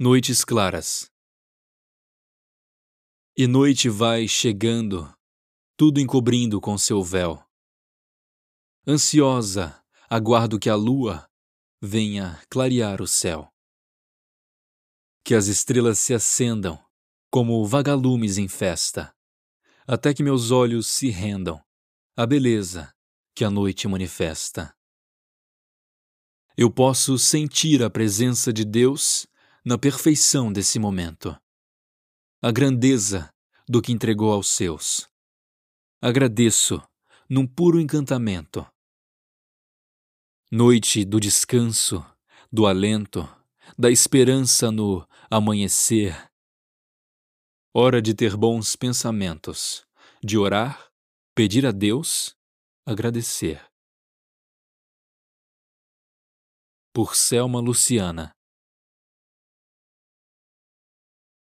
Noites claras. E noite vai chegando, tudo encobrindo com seu véu. Ansiosa, aguardo que a lua venha clarear o céu. Que as estrelas se acendam como vagalumes em festa, até que meus olhos se rendam à beleza que a noite manifesta. Eu posso sentir a presença de Deus na perfeição desse momento. A grandeza do que entregou aos seus. Agradeço num puro encantamento. Noite do descanso, do alento, da esperança no amanhecer. Hora de ter bons pensamentos, de orar, pedir a Deus, agradecer. Por Selma Luciana